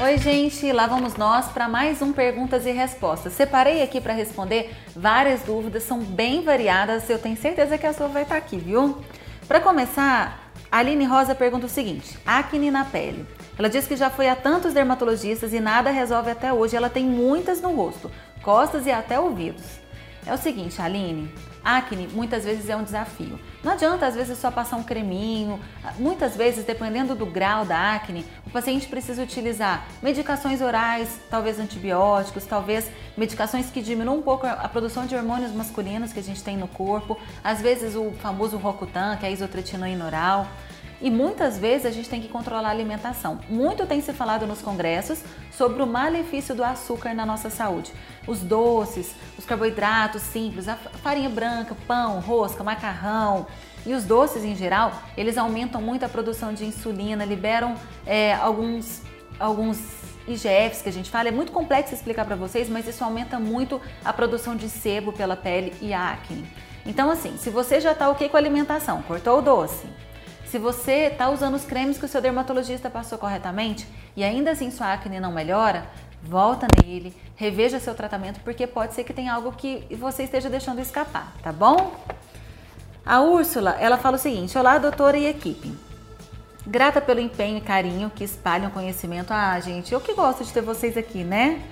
Oi, gente, lá vamos nós para mais um perguntas e respostas. Separei aqui para responder várias dúvidas, são bem variadas. Eu tenho certeza que a sua vai estar aqui, viu? Para começar, a Aline Rosa pergunta o seguinte: acne na pele. Ela diz que já foi a tantos dermatologistas e nada resolve até hoje. Ela tem muitas no rosto, costas e até ouvidos. É o seguinte, Aline, acne muitas vezes é um desafio. Não adianta às vezes só passar um creminho. Muitas vezes, dependendo do grau da acne, o paciente precisa utilizar medicações orais, talvez antibióticos, talvez medicações que diminuam um pouco a produção de hormônios masculinos que a gente tem no corpo, às vezes o famoso Rocutan, que é a isotretinoína oral. E muitas vezes a gente tem que controlar a alimentação. Muito tem se falado nos congressos sobre o malefício do açúcar na nossa saúde. Os doces, os carboidratos simples, a farinha branca, pão, rosca, macarrão e os doces em geral, eles aumentam muito a produção de insulina, liberam é, alguns, alguns IGFs que a gente fala. É muito complexo explicar para vocês, mas isso aumenta muito a produção de sebo pela pele e a acne. Então, assim, se você já está ok com a alimentação, cortou o doce, se você está usando os cremes que o seu dermatologista passou corretamente e ainda assim sua acne não melhora, volta nele, reveja seu tratamento, porque pode ser que tenha algo que você esteja deixando escapar, tá bom? A Úrsula, ela fala o seguinte: Olá, doutora e equipe. Grata pelo empenho e carinho que espalham conhecimento. Ah, gente, eu que gosto de ter vocês aqui, né?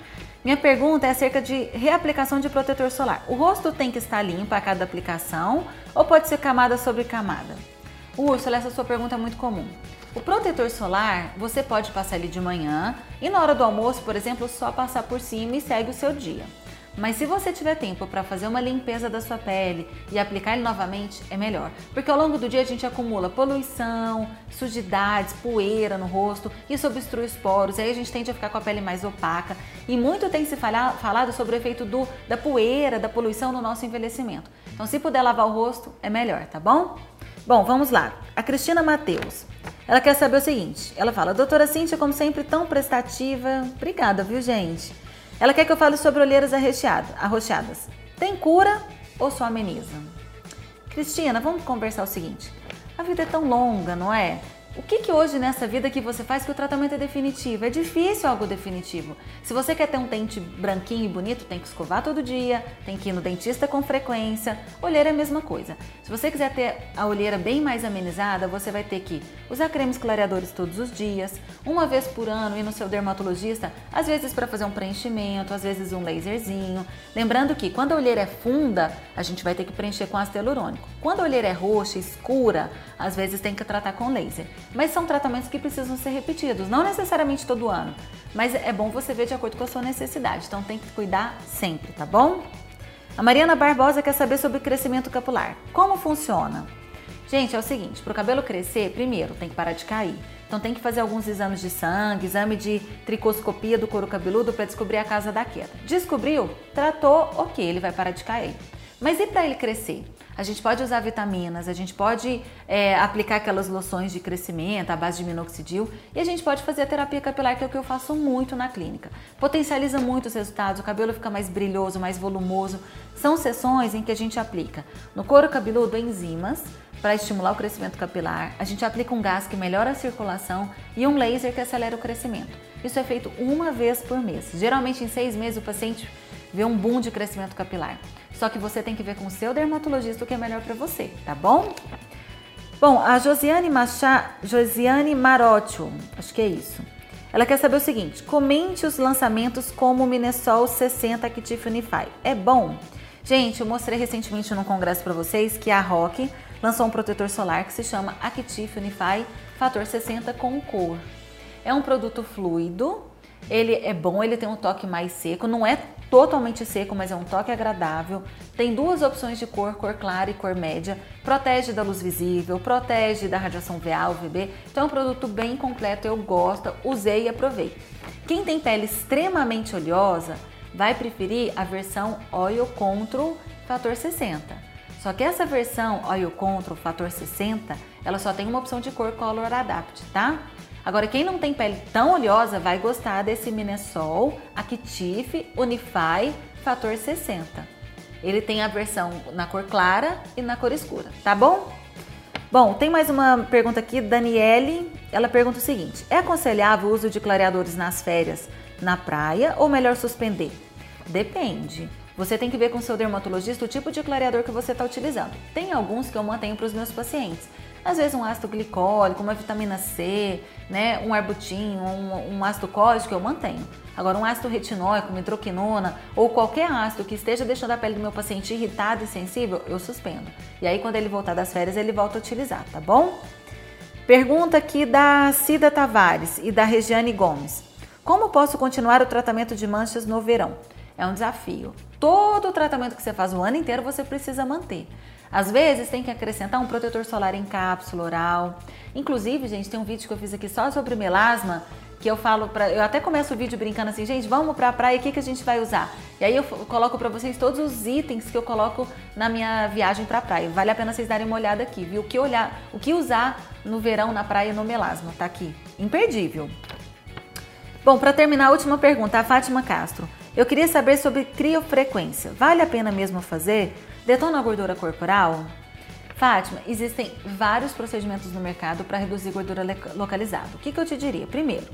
Minha pergunta é acerca de reaplicação de protetor solar. O rosto tem que estar limpo a cada aplicação ou pode ser camada sobre camada? Úrsula, essa sua pergunta é muito comum. O protetor solar você pode passar ele de manhã e na hora do almoço, por exemplo, só passar por cima e segue o seu dia. Mas se você tiver tempo para fazer uma limpeza da sua pele e aplicar ele novamente, é melhor. Porque ao longo do dia a gente acumula poluição, sujidades, poeira no rosto, isso obstrui os poros, aí a gente tende a ficar com a pele mais opaca. E muito tem se falado sobre o efeito do, da poeira, da poluição no nosso envelhecimento. Então, se puder lavar o rosto, é melhor, tá bom? Bom, vamos lá. A Cristina Mateus. Ela quer saber o seguinte. Ela fala, doutora Cíntia, como sempre, tão prestativa. Obrigada, viu, gente? Ela quer que eu fale sobre olheiras arroxeadas. Tem cura ou só ameniza? Cristina, vamos conversar o seguinte. A vida é tão longa, não é? O que, que hoje nessa vida que você faz que o tratamento é definitivo? É difícil algo definitivo. Se você quer ter um dente branquinho e bonito, tem que escovar todo dia, tem que ir no dentista com frequência. Olheira é a mesma coisa. Se você quiser ter a olheira bem mais amenizada, você vai ter que usar cremes clareadores todos os dias, uma vez por ano ir no seu dermatologista, às vezes para fazer um preenchimento, às vezes um laserzinho. Lembrando que quando a olheira é funda, a gente vai ter que preencher com ácido hialurônico. Quando a olheira é roxa, escura, às vezes tem que tratar com laser. Mas são tratamentos que precisam ser repetidos, não necessariamente todo ano, mas é bom você ver de acordo com a sua necessidade, então tem que cuidar sempre, tá bom? A Mariana Barbosa quer saber sobre crescimento capilar. Como funciona? Gente, é o seguinte, para o cabelo crescer, primeiro tem que parar de cair. Então tem que fazer alguns exames de sangue, exame de tricoscopia do couro cabeludo para descobrir a causa da queda. Descobriu? Tratou, ok, ele vai parar de cair. Mas e para ele crescer? A gente pode usar vitaminas, a gente pode é, aplicar aquelas loções de crescimento à base de minoxidil e a gente pode fazer a terapia capilar, que é o que eu faço muito na clínica. Potencializa muito os resultados, o cabelo fica mais brilhoso, mais volumoso. São sessões em que a gente aplica no couro cabeludo enzimas para estimular o crescimento capilar, a gente aplica um gás que melhora a circulação e um laser que acelera o crescimento. Isso é feito uma vez por mês. Geralmente em seis meses o paciente vê um boom de crescimento capilar. Só que você tem que ver com o seu dermatologista o que é melhor para você, tá bom? Bom, a Josiane, Macha, Josiane Marotio, acho que é isso. Ela quer saber o seguinte: comente os lançamentos como o Minnesol 60 Active Unify. É bom? Gente, eu mostrei recentemente num congresso para vocês que a Rock lançou um protetor solar que se chama Active Unify Fator 60 com cor. É um produto fluido, ele é bom, ele tem um toque mais seco, não é totalmente seco, mas é um toque agradável. Tem duas opções de cor, cor clara e cor média. Protege da luz visível, protege da radiação VA, UVB. Então é um produto bem completo, eu gosto, usei e aprovei. Quem tem pele extremamente oleosa vai preferir a versão Oil Control Fator 60. Só que essa versão Oil Control Fator 60, ela só tem uma opção de cor Color Adapt, tá? Agora, quem não tem pele tão oleosa vai gostar desse Minesol Active Unify Fator 60. Ele tem a versão na cor clara e na cor escura, tá bom? Bom, tem mais uma pergunta aqui, Daniele. Ela pergunta o seguinte: é aconselhável o uso de clareadores nas férias na praia ou melhor suspender? Depende. Você tem que ver com seu dermatologista o tipo de clareador que você está utilizando. Tem alguns que eu mantenho para os meus pacientes. Às vezes um ácido glicólico, uma vitamina C, né, um arbutin, um, um ácido cólico eu mantenho. Agora um ácido retinóico, uma hidroquinona ou qualquer ácido que esteja deixando a pele do meu paciente irritada e sensível, eu suspendo. E aí quando ele voltar das férias, ele volta a utilizar, tá bom? Pergunta aqui da Cida Tavares e da Regiane Gomes. Como posso continuar o tratamento de manchas no verão? É um desafio. Todo o tratamento que você faz o ano inteiro você precisa manter. Às vezes tem que acrescentar um protetor solar em cápsula oral. Inclusive, gente, tem um vídeo que eu fiz aqui só sobre melasma, que eu falo para, eu até começo o vídeo brincando assim, gente, vamos para a praia, o que que a gente vai usar? E aí eu coloco para vocês todos os itens que eu coloco na minha viagem para a praia. Vale a pena vocês darem uma olhada aqui, viu? O que olhar, o que usar no verão na praia no melasma, tá aqui. Imperdível. Bom, para terminar, a última pergunta, a Fátima Castro. Eu queria saber sobre criofrequência. Vale a pena mesmo fazer? Detona a gordura corporal? Fátima, existem vários procedimentos no mercado para reduzir gordura localizada. O que, que eu te diria? Primeiro,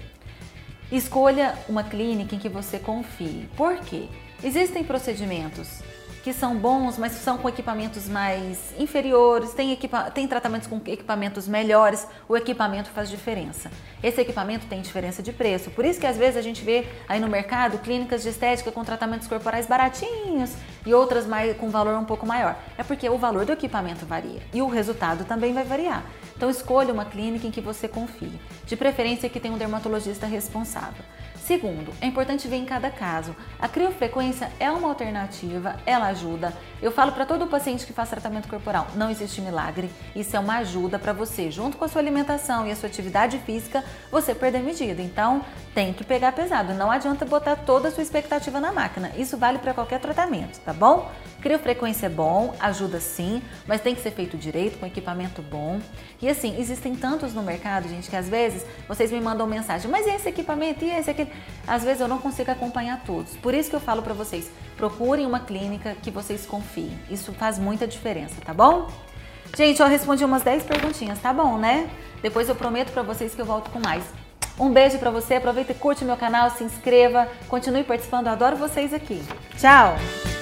escolha uma clínica em que você confie. Por quê? Existem procedimentos que são bons, mas são com equipamentos mais inferiores, tem, equipa tem tratamentos com equipamentos melhores, o equipamento faz diferença. Esse equipamento tem diferença de preço, por isso que às vezes a gente vê aí no mercado clínicas de estética com tratamentos corporais baratinhos e outras mais, com valor um pouco maior. É porque o valor do equipamento varia e o resultado também vai variar. Então escolha uma clínica em que você confie, de preferência que tenha um dermatologista responsável. Segundo, é importante ver em cada caso. A criofrequência é uma alternativa, ela ajuda. Eu falo para todo paciente que faz tratamento corporal, não existe milagre. Isso é uma ajuda para você, junto com a sua alimentação e a sua atividade física, você perder medida. Então, tem que pegar pesado. Não adianta botar toda a sua expectativa na máquina. Isso vale para qualquer tratamento, tá bom? Criofrequência é bom, ajuda sim, mas tem que ser feito direito, com equipamento bom. E assim, existem tantos no mercado, gente, que às vezes vocês me mandam mensagem, mas esse equipamento e esse aqui? Às vezes eu não consigo acompanhar todos. Por isso que eu falo para vocês, procurem uma clínica que vocês confiem. Isso faz muita diferença, tá bom? Gente, eu respondi umas 10 perguntinhas, tá bom, né? Depois eu prometo para vocês que eu volto com mais. Um beijo para você, aproveita e curte meu canal, se inscreva, continue participando, eu adoro vocês aqui. Tchau!